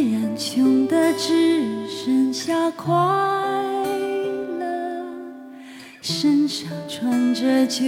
虽然穷的只剩下快乐，身上穿着旧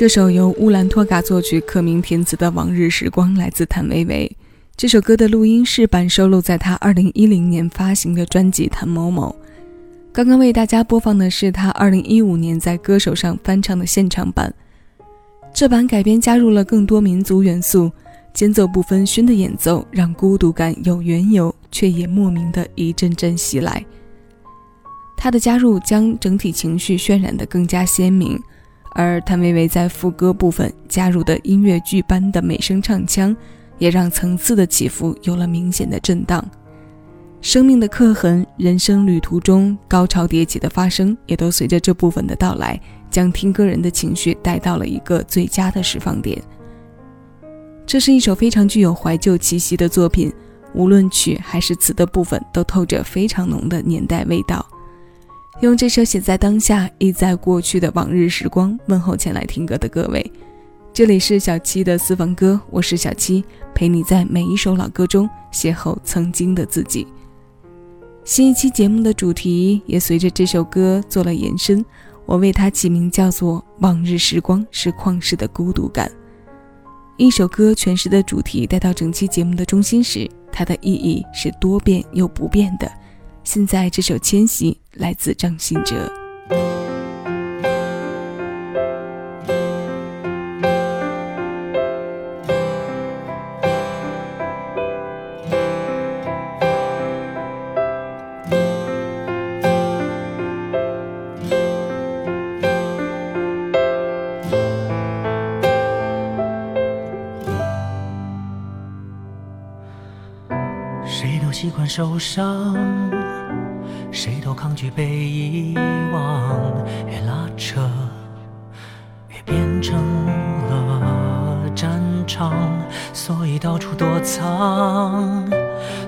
这首由乌兰托嘎作曲、克明填词的《往日时光》来自谭维维。这首歌的录音室版收录在他2010年发行的专辑《谭某某》。刚刚为大家播放的是他2015年在歌手上翻唱的现场版。这版改编加入了更多民族元素，间奏不分熏的演奏让孤独感有缘由，却也莫名的一阵阵袭来。他的加入将整体情绪渲染得更加鲜明，而谭维维在副歌部分加入的音乐剧般的美声唱腔，也让层次的起伏有了明显的震荡。生命的刻痕，人生旅途中高潮迭起的发生，也都随着这部分的到来，将听歌人的情绪带到了一个最佳的释放点。这是一首非常具有怀旧气息的作品，无论曲还是词的部分，都透着非常浓的年代味道。用这首写在当下、意在过去的往日时光问候前来听歌的各位，这里是小七的私房歌，我是小七，陪你在每一首老歌中邂逅曾经的自己。新一期节目的主题也随着这首歌做了延伸，我为它起名叫做《往日时光是旷世的孤独感》。一首歌诠释的主题带到整期节目的中心时，它的意义是多变又不变的。现在这首《迁徙》来自张信哲。习惯受伤，抗拒被遗忘。越拉扯，越变成了战场，所以到处躲藏，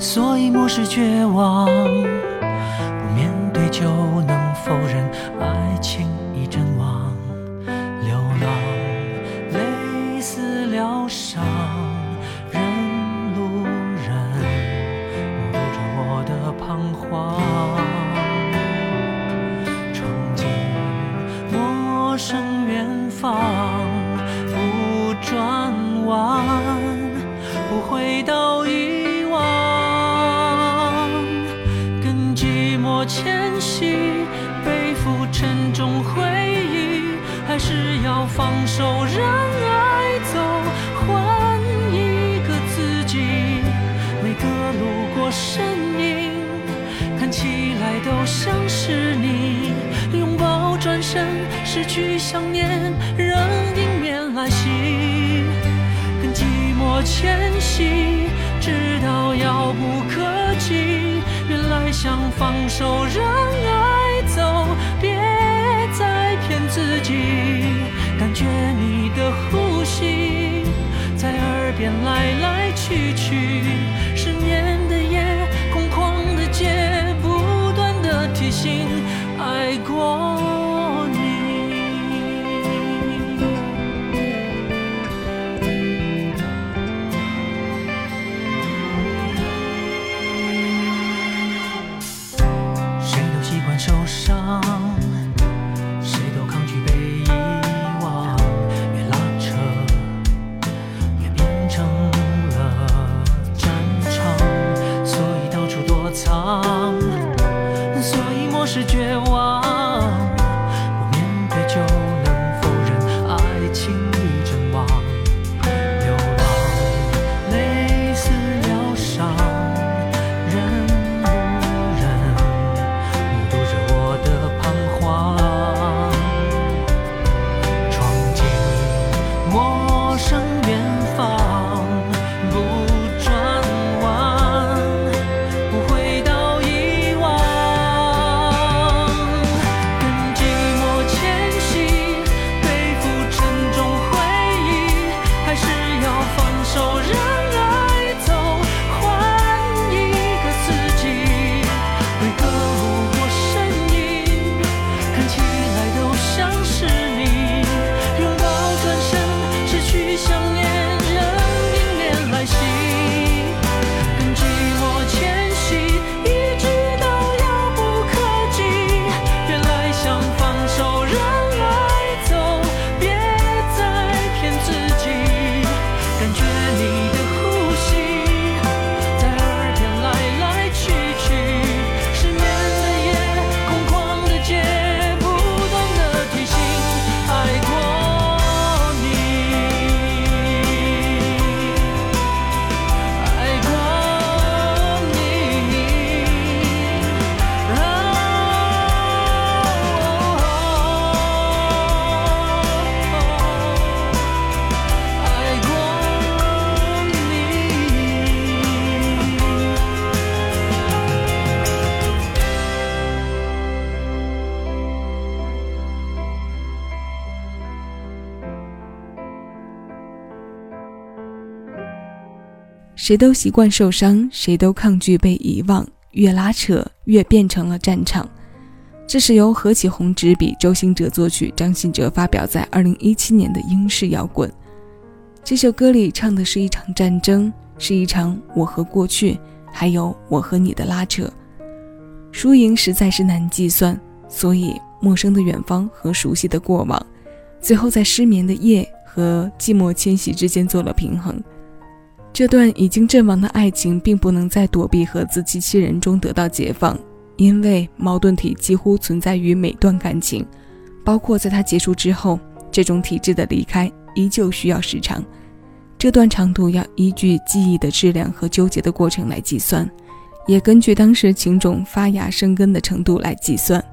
所以漠视绝望。不面对就能否认爱情去想念，仍迎面来袭。跟寂寞迁徙，直到遥不可及。原来想放手，让爱走，别再骗自己。感觉你的呼吸在耳边来谁都习惯受伤，谁都抗拒被遗忘，越拉扯越变成了战场。这是由何启宏执笔，周兴哲作曲，张信哲发表在二零一七年的英式摇滚。这首歌里唱的是一场战争，是一场我和过去，还有我和你的拉扯。输赢实在是难计算，所以陌生的远方和熟悉的过往，最后在失眠的夜和寂寞迁徙之间做了平衡。这段已经阵亡的爱情，并不能在躲避和自欺欺人中得到解放，因为矛盾体几乎存在于每段感情，包括在它结束之后，这种体质的离开依旧需要时长。这段长度要依据记忆的质量和纠结的过程来计算，也根据当时情种发芽生根的程度来计算。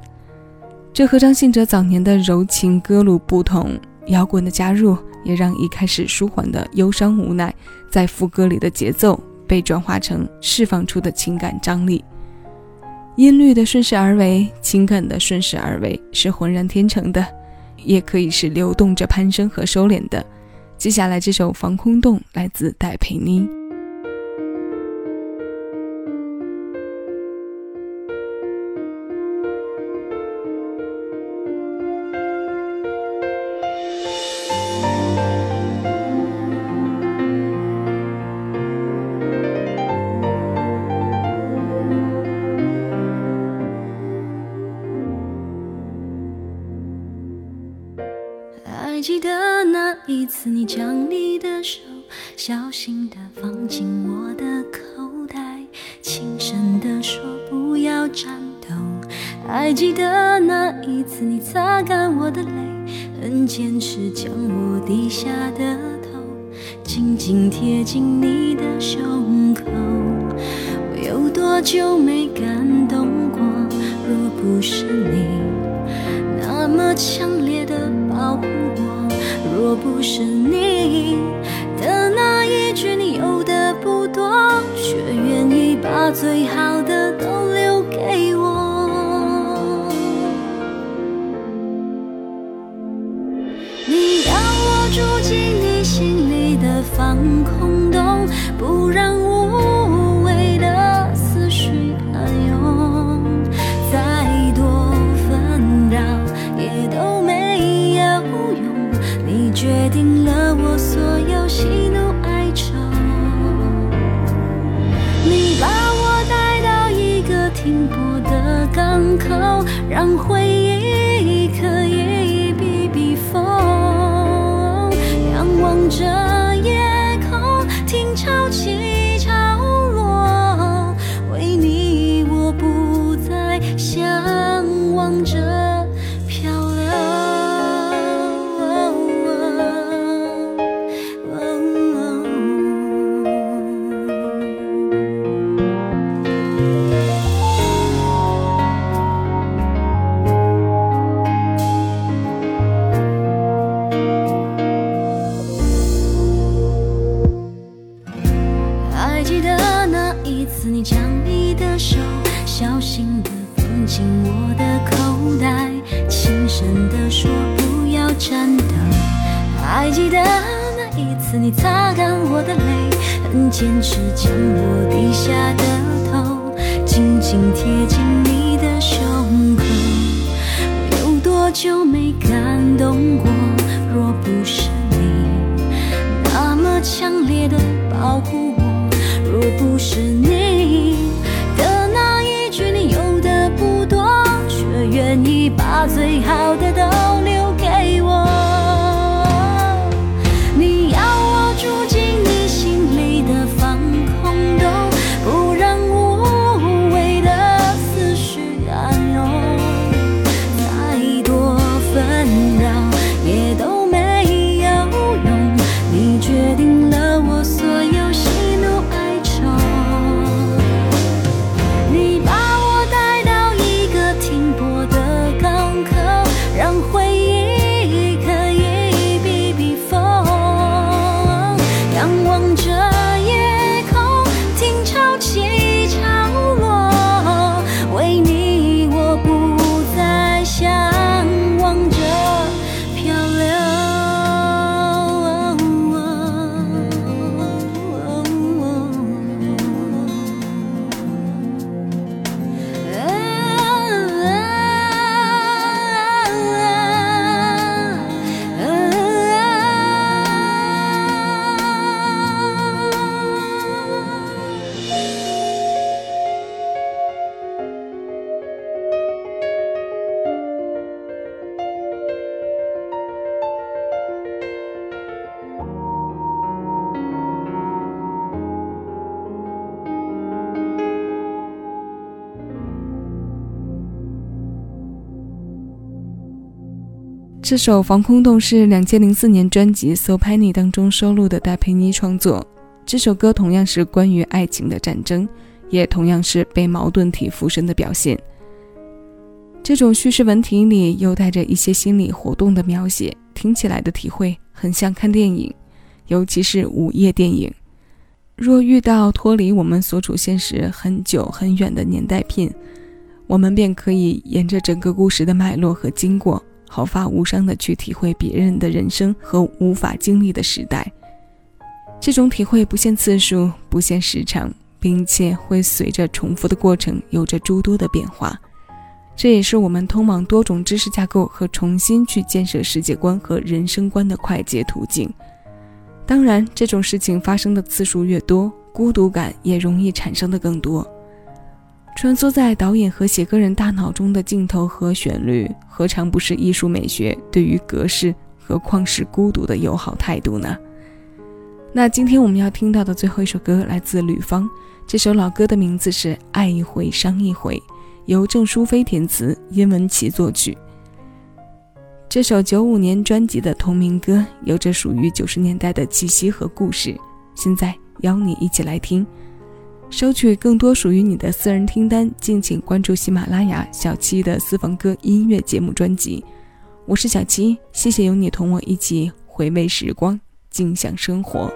这和张信哲早年的柔情歌路不同，摇滚的加入。也让一开始舒缓的忧伤无奈，在副歌里的节奏被转化成释放出的情感张力。音律的顺势而为，情感的顺势而为，是浑然天成的，也可以是流动着攀升和收敛的。接下来这首《防空洞》来自戴佩妮。还记得那一次，你擦干我的泪，很坚持将我低下的头紧紧贴近你的胸口。我有多久没感动过？若不是你那么强烈的保护我。若不是你的那一句，你有的不多，却愿意把最好喜怒哀愁，你把我带到一个停泊的港口，让回将我低下的头紧紧贴近你的胸口。有多久没感动过？若不是你那么强烈的保护我，若不是你的那一句你有的不多，却愿意把最好的都这首《防空洞》是两千零四年专辑《So Penny》当中收录的戴佩妮创作。这首歌同样是关于爱情的战争，也同样是被矛盾体附身的表现。这种叙事文体里又带着一些心理活动的描写，听起来的体会很像看电影，尤其是午夜电影。若遇到脱离我们所处现实很久很远的年代片，我们便可以沿着整个故事的脉络和经过，毫发无伤地去体会别人的人生和无法经历的时代。这种体会不限次数，不限时长，并且会随着重复的过程有着诸多的变化。这也是我们通往多种知识架构和重新去建设世界观和人生观的快捷途径。当然，这种事情发生的次数越多，孤独感也容易产生的更多。穿梭在导演和写歌人大脑中的镜头和旋律，何尝不是艺术美学对于格式何况是孤独的友好态度呢？那今天我们要听到的最后一首歌来自吕方，这首老歌的名字是《爱一回伤一回》。由郑淑飞填词，殷文琪作曲。这首九五年专辑的同名歌，有着属于九十年代的气息和故事。现在邀你一起来听，收取更多属于你的私人听单，敬请关注喜马拉雅小七的私房歌音乐节目专辑。我是小七，谢谢有你同我一起回味时光，静享生活。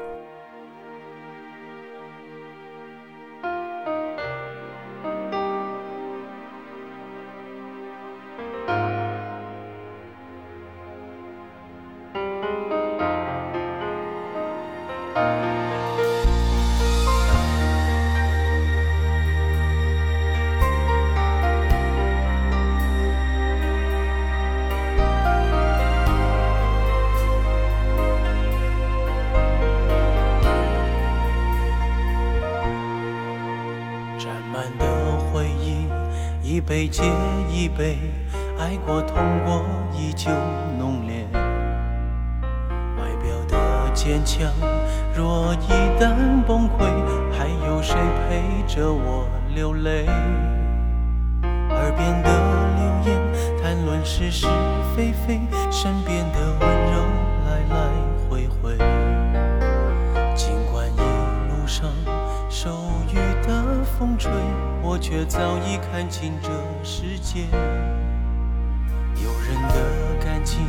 一杯接一杯，爱过痛过依旧浓烈。外表的坚强，若一旦崩溃，还有谁陪着我流泪？耳边的流言，谈论是是非非，身边的温柔来来回回。尽管一路上受雨的风吹。我却早已看清这世界，有人的感情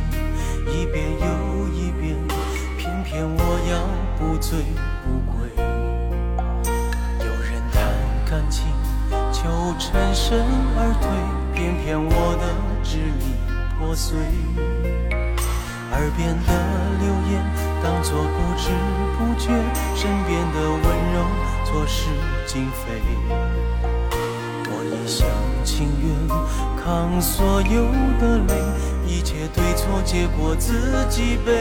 一遍又一遍，偏偏我要不醉不归。有人谈感情就全身而退，偏偏我的支离破碎。耳边的流言当作不知不觉，身边的温柔错失经非。一厢情愿扛所有的泪，一切对错结果自己背。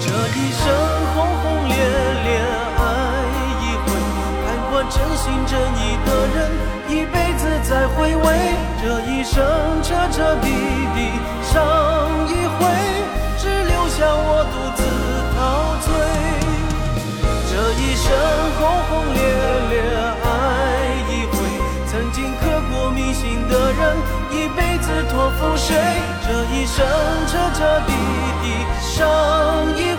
这一生轰轰烈烈爱一回，看过真心真意的人，一辈子在回味。这一生彻彻底底伤谁？这一生彻彻底底伤一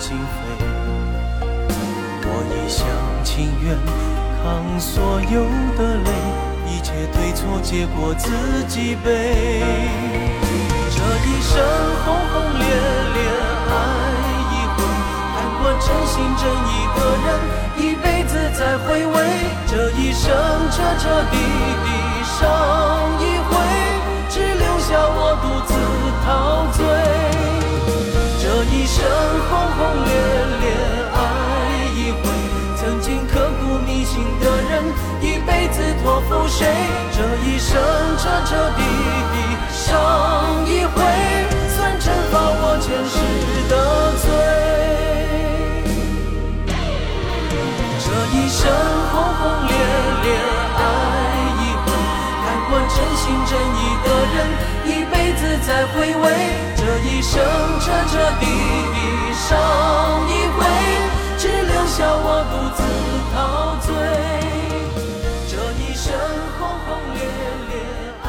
错失经非。我一厢情愿扛所有的泪，一切对错结果自己背。这一生轰轰烈烈爱一回，看过真心真意的人，一辈子在回味。这一生彻彻底底伤一回，只留下我独自陶醉。一生轰轰烈烈爱一回，曾经刻骨铭心的人，一辈子托付谁？这一生彻彻底底伤一回，算惩罚我前世的罪。这一生轰轰烈烈爱一回，看惯真心真意的人，一辈子在回味。一生彻彻底底伤一回，只留下我独自陶醉。这一生轰轰烈烈爱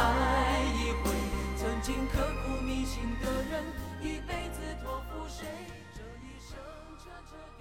一回，曾经刻骨铭心的人，一辈子托付谁？这一生彻彻底。